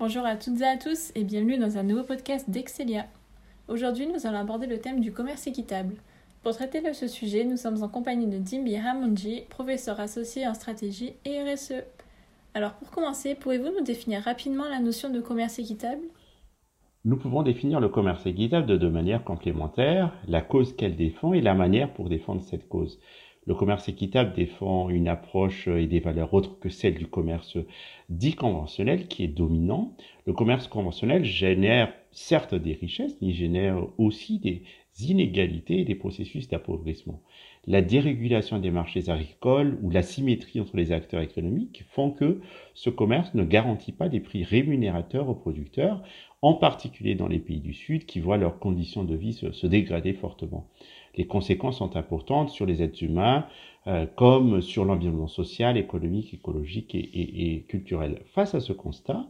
Bonjour à toutes et à tous et bienvenue dans un nouveau podcast d'Excelia. Aujourd'hui, nous allons aborder le thème du commerce équitable. Pour traiter de ce sujet, nous sommes en compagnie de Dimbi Ramonji, professeur associé en stratégie et RSE. Alors pour commencer, pouvez-vous nous définir rapidement la notion de commerce équitable? Nous pouvons définir le commerce équitable de deux manières complémentaires, la cause qu'elle défend et la manière pour défendre cette cause. Le commerce équitable défend une approche et des valeurs autres que celles du commerce dit conventionnel qui est dominant. Le commerce conventionnel génère certes des richesses, mais génère aussi des inégalités et des processus d'appauvrissement. La dérégulation des marchés agricoles ou la symétrie entre les acteurs économiques font que ce commerce ne garantit pas des prix rémunérateurs aux producteurs, en particulier dans les pays du Sud qui voient leurs conditions de vie se, dégrader fortement les conséquences sont importantes sur les êtres humains, euh, comme sur l'environnement social, économique, écologique et, culturel. Face à ce constat,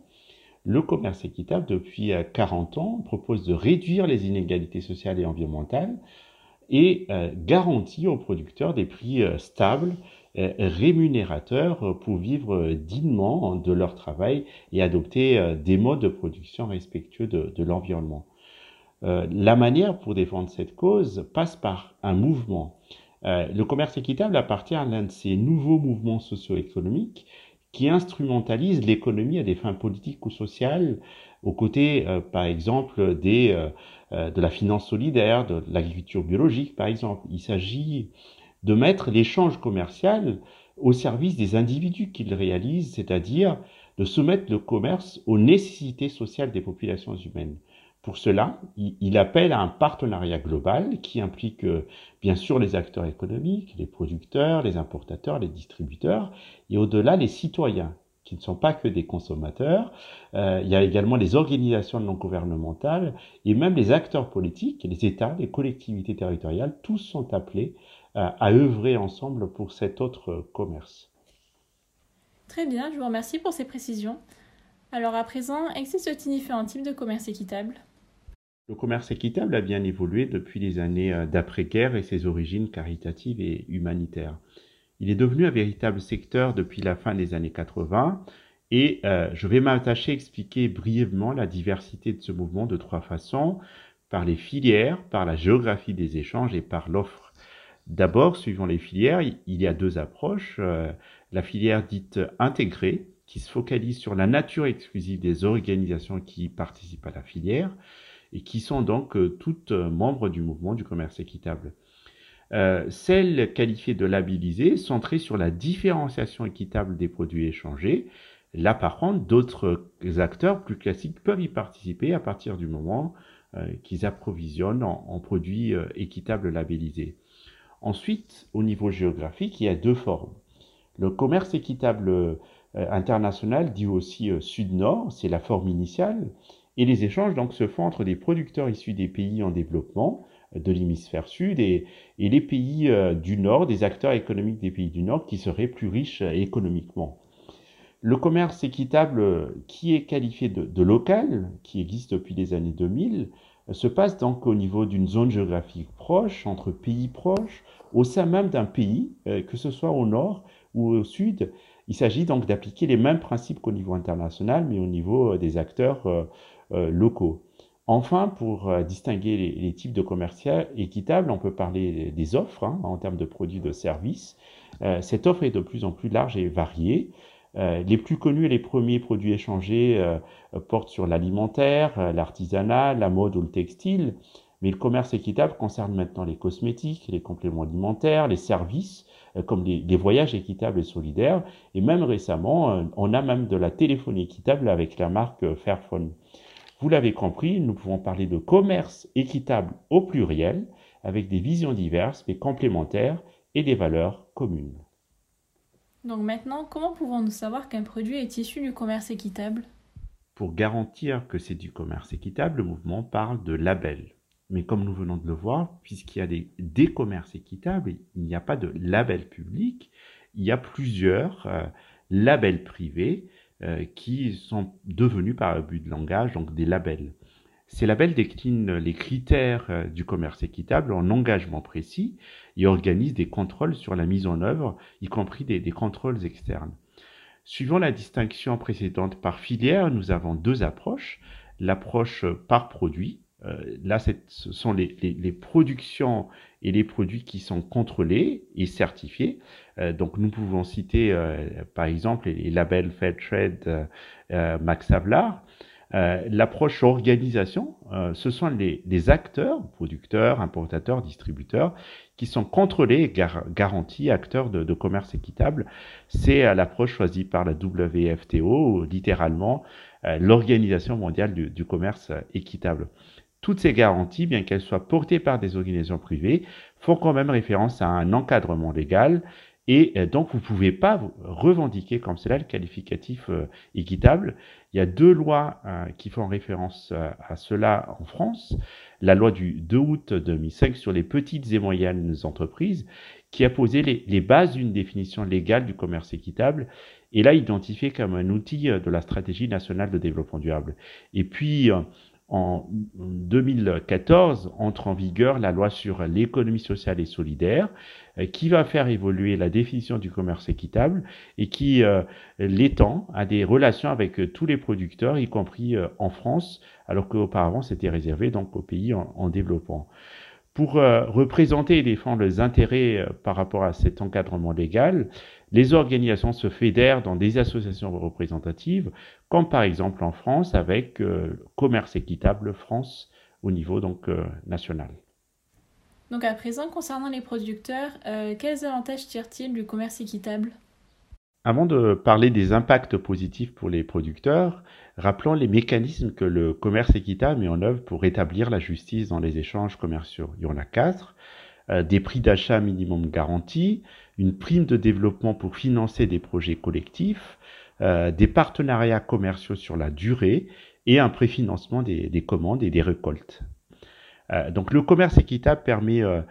le commerce équitable, depuis 40 euh, ans, propose de réduire les inégalités sociales et environnementales et euh, garantit aux producteurs des prix stables, rémunérateurs pour vivre dignement de leur travail et adopter des modes de production respectueux de l'environnement. Euh, la manière pour défendre cette cause passe par un mouvement. Euh, le commerce équitable appartient à l'un de ces nouveaux mouvements socio-économiques qui instrumentalisent l'économie à des fins politiques ou sociales, aux côtés, euh, par exemple, des, de la finance solidaire, de l'agriculture biologique, par exemple. Il s'agit de mettre l'échange commercial au service des individus qu'il réalise, c'est-à-dire de soumettre le commerce aux nécessités sociales des populations humaines. Pour cela, il, appelle à un partenariat global qui implique euh, bien sûr les acteurs économiques, les producteurs, les importateurs, les distributeurs, et au-delà les citoyens, qui ne sont pas que des consommateurs. Euh, il y a également les organisations non gouvernementales et même les acteurs politiques, les États, les collectivités territoriales, tous sont appelés euh, à œuvrer ensemble pour cet autre commerce. Très bien, je vous remercie pour ces précisions. Alors à présent, existe-t-il différents types de commerce équitable? Le commerce équitable a bien évolué depuis les années euh, d'après-guerre et ses origines caritatives et humanitaires. Il est devenu un véritable secteur depuis la fin des années 80 et euh, je vais m'attacher à expliquer brièvement la diversité de ce mouvement de trois façons, par les filières, par la géographie des échanges et par l'offre. D'abord, suivant les filières, il y a deux approches. Euh, la filière dite intégrée, qui se focalise sur la nature exclusive des organisations qui participent à la filière, et qui sont donc euh, toutes euh, membres du mouvement du commerce équitable. Euh, celles qualifiées de labellisées, centrées sur la différenciation équitable des produits échangés. Là, par contre, d'autres acteurs plus classiques peuvent y participer à partir du moment qu'ils approvisionnent en, produits équitables labellisés. Ensuite, au niveau géographique, il y a deux formes. Le commerce équitable international, dit aussi Sud-Nord, c'est la forme initiale, et les échanges donc se font entre des producteurs issus des pays en développement euh, de l'hémisphère sud et, les pays euh, du nord, des acteurs économiques des pays du nord qui seraient plus riches euh, économiquement. Le commerce équitable qui est qualifié de, local, qui existe depuis les années 2000, se passe donc au niveau d'une zone géographique proche, entre pays proches, au sein même d'un pays, que ce soit au nord ou au sud. Il s'agit donc d'appliquer les mêmes principes qu'au niveau international, mais au niveau des acteurs locaux. Enfin, pour euh, distinguer les, types de commerce équitable, on peut parler des offres hein, en termes de produits de services. Euh, cette offre est de plus en plus large et variée. les plus connus et les premiers produits échangés portent sur l'alimentaire, l'artisanat, la mode ou le textile. Mais le commerce équitable concerne maintenant les cosmétiques, les compléments alimentaires, les services, comme les, voyages équitables et solidaires. Et même récemment, on a même de la téléphonie équitable avec la marque Fairphone. Vous l'avez compris, nous pouvons parler de commerce équitable au pluriel, avec des visions diverses mais complémentaires et des valeurs communes. Donc maintenant, comment pouvons-nous savoir qu'un produit est issu du commerce équitable? Pour garantir que c'est du commerce équitable, le mouvement parle de label. Mais comme nous venons de le voir, puisqu'il y a des, des commerces équitables, il n'y a pas de label public, il y a plusieurs euh, labels privés euh, qui sont devenus par but de langage donc des labels. Ces labels déclinent les critères euh, du commerce équitable en engagement précis et organisent des contrôles sur la mise en œuvre, y compris des, contrôles externes. Suivant la distinction précédente par filière, nous avons deux approches. L'approche par produit, euh, là, ce sont les, productions et les produits qui sont contrôlés et certifiés. Euh, donc, nous pouvons citer, euh, par exemple, les, labels Fairtrade, Max Havelaar. L'approche organisation, ce sont les, acteurs, producteurs, importateurs, distributeurs, qui sont contrôlés garantis acteurs de, commerce équitable. C'est l'approche choisie par la WFTO, littéralement l'Organisation mondiale du commerce équitable. Toutes ces garanties, bien qu'elles soient portées par des organisations privées, font quand même référence à un encadrement légal et euh, donc, vous ne pouvez pas revendiquer comme cela le qualificatif euh, équitable. Il y a deux lois euh, qui font référence à cela en France. La loi du 2 août 2005 sur les petites et moyennes entreprises, qui a posé les, bases d'une définition légale du commerce équitable et l'a identifié comme un outil de la stratégie nationale de développement durable. Et puis, en 2014 entre en vigueur la loi sur l'économie sociale et solidaire euh, qui va faire évoluer la définition du commerce équitable et qui euh, l'étend à des relations avec euh, tous les producteurs, y compris en France, alors qu'auparavant c'était réservé donc aux pays en, en développement. Pour représenter et défendre les intérêts par rapport à cet encadrement légal, les organisations se fédèrent dans des associations représentatives, comme par exemple en France avec euh, Commerce équitable France au niveau donc euh, national. Donc à présent, concernant les producteurs, euh, quels avantages tirent-ils du commerce équitable? Avant de parler des impacts positifs pour les producteurs, rappelons les mécanismes que le commerce équitable met en œuvre pour rétablir la justice dans les échanges commerciaux. Il y en a quatre. des prix d'achat minimum garantis, une prime de développement pour financer des projets collectifs, euh, des partenariats commerciaux sur la durée et un préfinancement des, des commandes et des récoltes. Euh, donc le commerce équitable permet euh,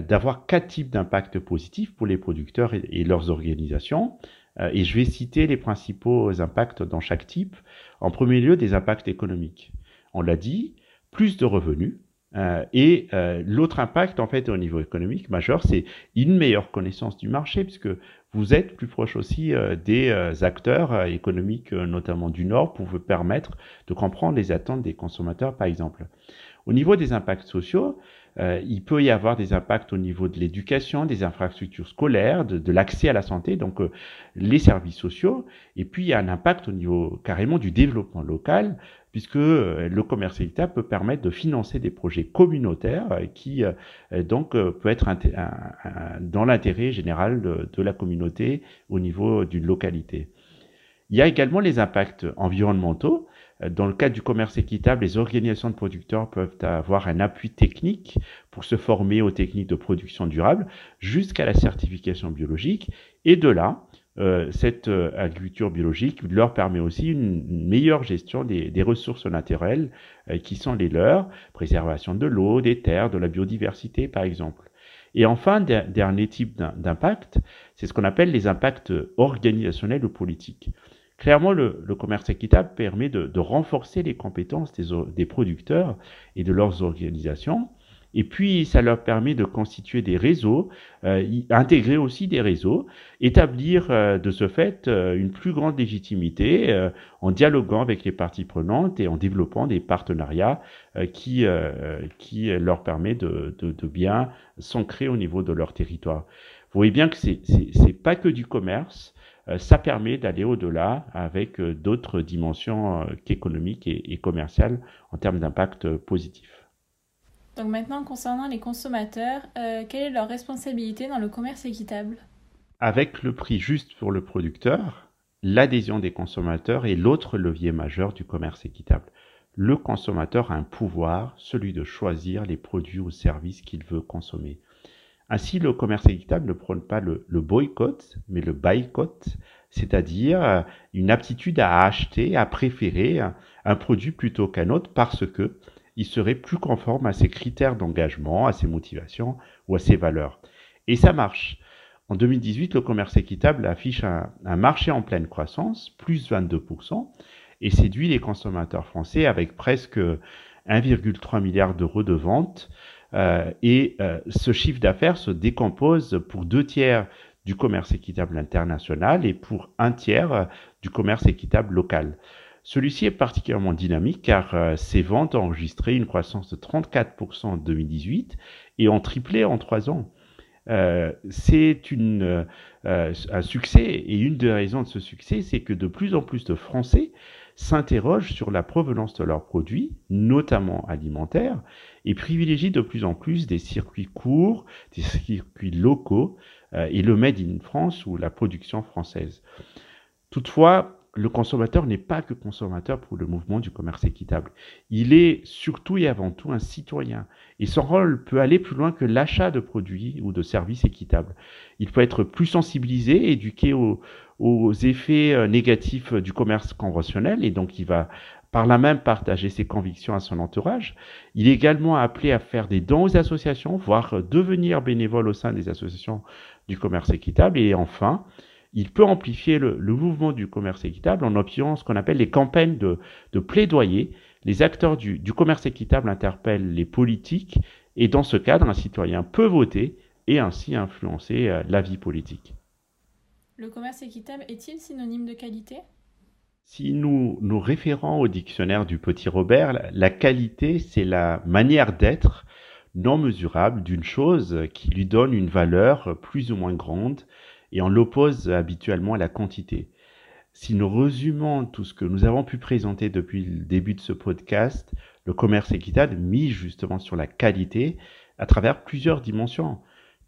d'avoir quatre types d'impacts positifs pour les producteurs et leurs organisations. Et je vais citer les principaux impacts dans chaque type. En premier lieu, des impacts économiques. On l'a dit, plus de revenus, euh, et euh, l'autre impact, en fait, au niveau économique majeur, c'est une meilleure connaissance du marché, puisque vous êtes plus proche aussi euh, des acteurs économiques, notamment du Nord, pour vous permettre de comprendre les attentes des consommateurs, par exemple. Au niveau des impacts sociaux, il peut y avoir des impacts au niveau de l'éducation, des infrastructures scolaires, de, de l'accès à la santé, donc les services sociaux. Et puis il y a un impact au niveau carrément du développement local, puisque euh, le commerce équitable peut permettre de financer des projets communautaires euh, qui euh, donc peut être dans l'intérêt général de, la communauté au niveau d'une localité. Il y a également les impacts environnementaux. Dans le cadre du commerce équitable, les organisations de producteurs peuvent avoir un appui technique pour se former aux techniques de production durable jusqu'à la certification biologique. Et de là, euh, cette euh, agriculture biologique leur permet aussi une, meilleure gestion des, ressources naturelles euh, qui sont les leurs, préservation de l'eau, des terres, de la biodiversité par exemple. Et enfin, dernier type d'impact, c'est ce qu'on appelle les impacts organisationnels ou politiques. Clairement, le, commerce équitable permet de, renforcer les compétences des, producteurs et de leurs organisations et puis, ça leur permet de constituer des réseaux, euh, intégrer aussi des réseaux, établir euh, de ce fait euh, une plus grande légitimité euh, en dialoguant avec les parties prenantes et en développant des partenariats qui, qui leur permet de, de, de bien s'ancrer au niveau de leur territoire. Vous voyez bien que c'est pas que du commerce, ça permet d'aller au-delà avec d'autres dimensions qu'économiques et, et commerciales en termes d'impact positif. Donc maintenant, concernant les consommateurs, euh, quelle est leur responsabilité dans le commerce équitable? Avec le prix juste pour le producteur, l'adhésion des consommateurs est l'autre levier majeur du commerce équitable. Le consommateur a un pouvoir, celui de choisir les produits ou services qu'il veut consommer. Ainsi, le commerce équitable ne prône pas le, boycott, mais le boycott, c'est-à-dire euh, une aptitude à acheter, à préférer un produit plutôt qu'un autre parce que il serait plus conforme à ses critères d'engagement, à ses motivations ou à ses valeurs. Et ça marche. En 2018, le commerce équitable affiche un, marché en pleine croissance, plus 22%, et séduit les consommateurs français avec presque 1,3 milliard d'euros de ventes. Euh, et euh, ce chiffre d'affaires se décompose pour deux tiers du commerce équitable international et pour un tiers du commerce équitable local. Celui-ci est particulièrement dynamique car ses ventes ont enregistré une croissance de 34% en 2018 et ont triplé en trois ans. Euh, c'est euh, un succès et une des raisons de ce succès, c'est que de plus en plus de Français s'interrogent sur la provenance de leurs produits, notamment alimentaires, et privilégient de plus en plus des circuits courts, des circuits locaux euh, et le Made in France ou la production française. Toutefois, le consommateur n'est pas que consommateur pour le mouvement du commerce équitable. Il est surtout et avant tout un citoyen. Et son rôle peut aller plus loin que l'achat de produits ou de services équitables. Il peut être plus sensibilisé, éduqué aux, effets euh, négatifs du commerce conventionnel, et donc il va par là même partager ses convictions à son entourage. Il est également appelé à faire des dons aux associations, voire devenir bénévole au sein des associations du commerce équitable. Et enfin, il peut amplifier le, mouvement du commerce équitable en appuyant ce qu'on appelle les campagnes de, plaidoyer. Les acteurs du, commerce équitable interpellent les politiques et dans ce cadre, un citoyen peut voter et ainsi influencer euh, la vie politique. Le commerce équitable est-il synonyme de qualité? Si nous nous référons au dictionnaire du petit Robert, la qualité, c'est la manière d'être non mesurable d'une chose qui lui donne une valeur plus ou moins grande et on l'oppose habituellement à la quantité. Si nous résumons tout ce que nous avons pu présenter depuis le début de ce podcast, le commerce équitable mise justement sur la qualité à travers plusieurs dimensions.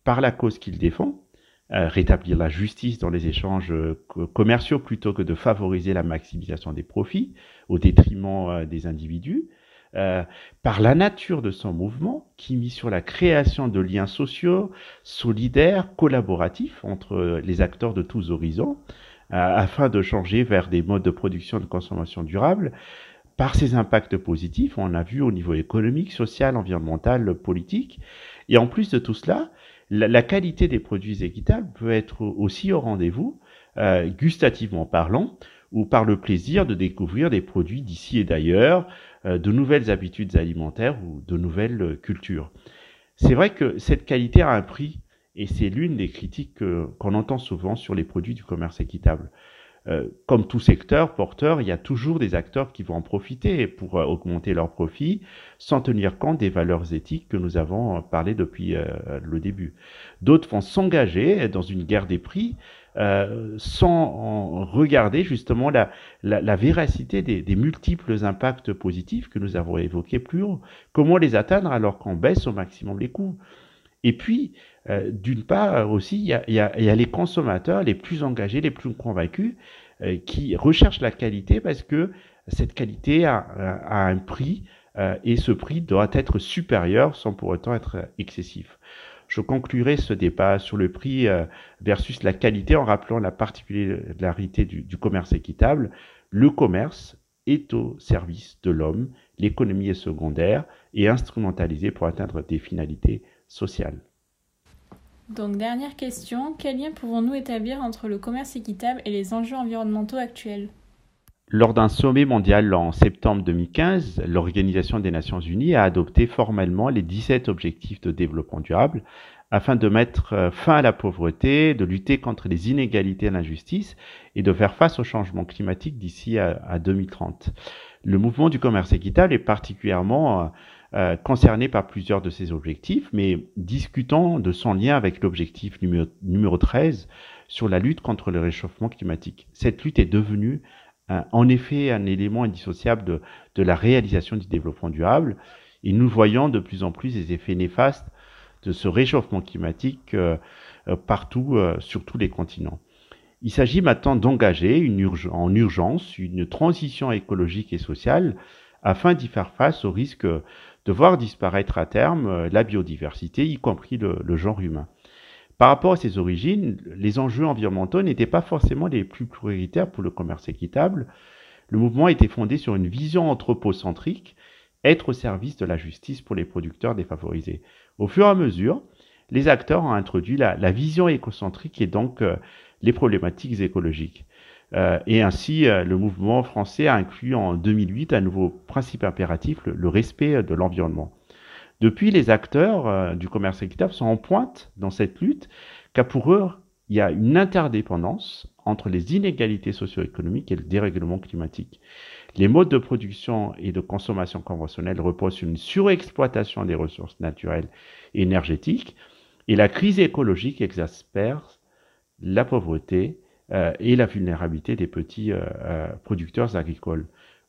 Par la cause qu'il défend, rétablir la justice dans les échanges euh, commerciaux plutôt que de favoriser la maximisation des profits au détriment euh, des individus, euh, par la nature de son mouvement, qui mit sur la création de liens sociaux, solidaires, collaboratifs entre les acteurs de tous horizons, euh, afin de changer vers des modes de production et de consommation durable. Par ses impacts positifs, on a vu au niveau économique, social, environnemental, politique. Et en plus de tout cela, la, qualité des produits équitables peut être aussi au rendez-vous, euh, gustativement parlant, ou par le plaisir de découvrir des produits d'ici et d'ailleurs, euh, de nouvelles habitudes alimentaires ou de nouvelles cultures. C'est vrai que cette qualité a un prix et c'est l'une des critiques qu'on entend souvent sur les produits du commerce équitable. Euh, comme tout secteur porteur, il y a toujours des acteurs qui vont en profiter pour augmenter leurs profits sans tenir compte des valeurs éthiques que nous avons parlé depuis le début. D'autres vont s'engager dans une guerre des prix euh, sans regarder justement la, véracité des, multiples impacts positifs que nous avons évoqués plus haut. Comment les atteindre alors qu'on baisse au maximum les coûts? Et puis, euh, d'une part aussi, il y, a, y, a, y, a, les consommateurs les plus engagés, les plus convaincus, euh, qui recherchent la qualité parce que cette qualité a, a un prix et ce prix doit être supérieur sans pour autant être excessif. Je conclurai ce débat sur le prix euh, versus la qualité en rappelant la particularité du, commerce équitable. Le commerce est au service de l'homme, l'économie est secondaire et instrumentalisée pour atteindre des finalités Donc dernière question, quel lien pouvons-nous établir entre le commerce équitable et les enjeux environnementaux actuels? Lors d'un sommet mondial en septembre 2015, l'Organisation des Nations Unies a adopté formellement les 17 objectifs de développement durable afin de mettre euh, fin à la pauvreté, de lutter contre les inégalités et l'injustice et de faire face au changement climatique d'ici à, 2030. Le mouvement du commerce équitable est particulièrement euh, euh, concerné par plusieurs de ces objectifs, mais discutant de son lien avec l'objectif numéro, numéro 13 sur la lutte contre le réchauffement climatique. Cette lutte est devenue en effet un élément indissociable de, la réalisation du développement durable. Et nous voyons de plus en plus des effets néfastes de ce réchauffement climatique euh, partout, sur tous les continents. Il s'agit maintenant d'engager en urgence une transition écologique et sociale afin d'y faire face au risque de voir disparaître à terme la biodiversité, y compris le genre humain. Par rapport à ses origines, les enjeux environnementaux n'étaient pas forcément les plus prioritaires pour le commerce équitable. Le mouvement était fondé sur une vision anthropocentrique, être au service de la justice pour les producteurs défavorisés. Au fur et à mesure, les acteurs ont introduit la, vision écocentrique et donc euh, les problématiques écologiques. Euh, et ainsi, euh, le mouvement français a inclus en 2008 un nouveau principe impératif, le respect de l'environnement. Depuis, les acteurs euh, du commerce équitable sont en pointe dans cette lutte, car pour eux, il y a une interdépendance entre les inégalités socio-économiques et le dérèglement climatique. Les modes de production et de consommation conventionnels reposent sur une surexploitation des ressources naturelles et énergétiques, et la crise écologique exaspère la pauvreté euh, et la vulnérabilité des petits euh, euh, producteurs agricoles.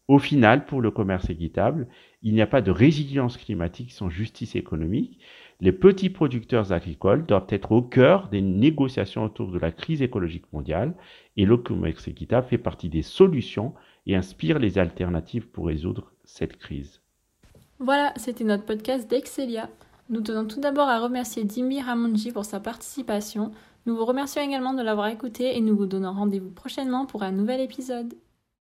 Au final, pour le commerce équitable, il n'y a pas de résilience climatique sans justice économique. Les petits producteurs agricoles doivent être au cœur des négociations autour de la crise écologique mondiale et le commerce équitable fait partie des solutions et inspire les alternatives pour résoudre cette crise. Voilà, c'était notre podcast d'Excelia. Nous tenons tout d'abord à remercier Dimi Ramonji pour sa participation. Nous vous remercions également de l'avoir écouté et nous vous donnons rendez-vous prochainement pour un nouvel épisode.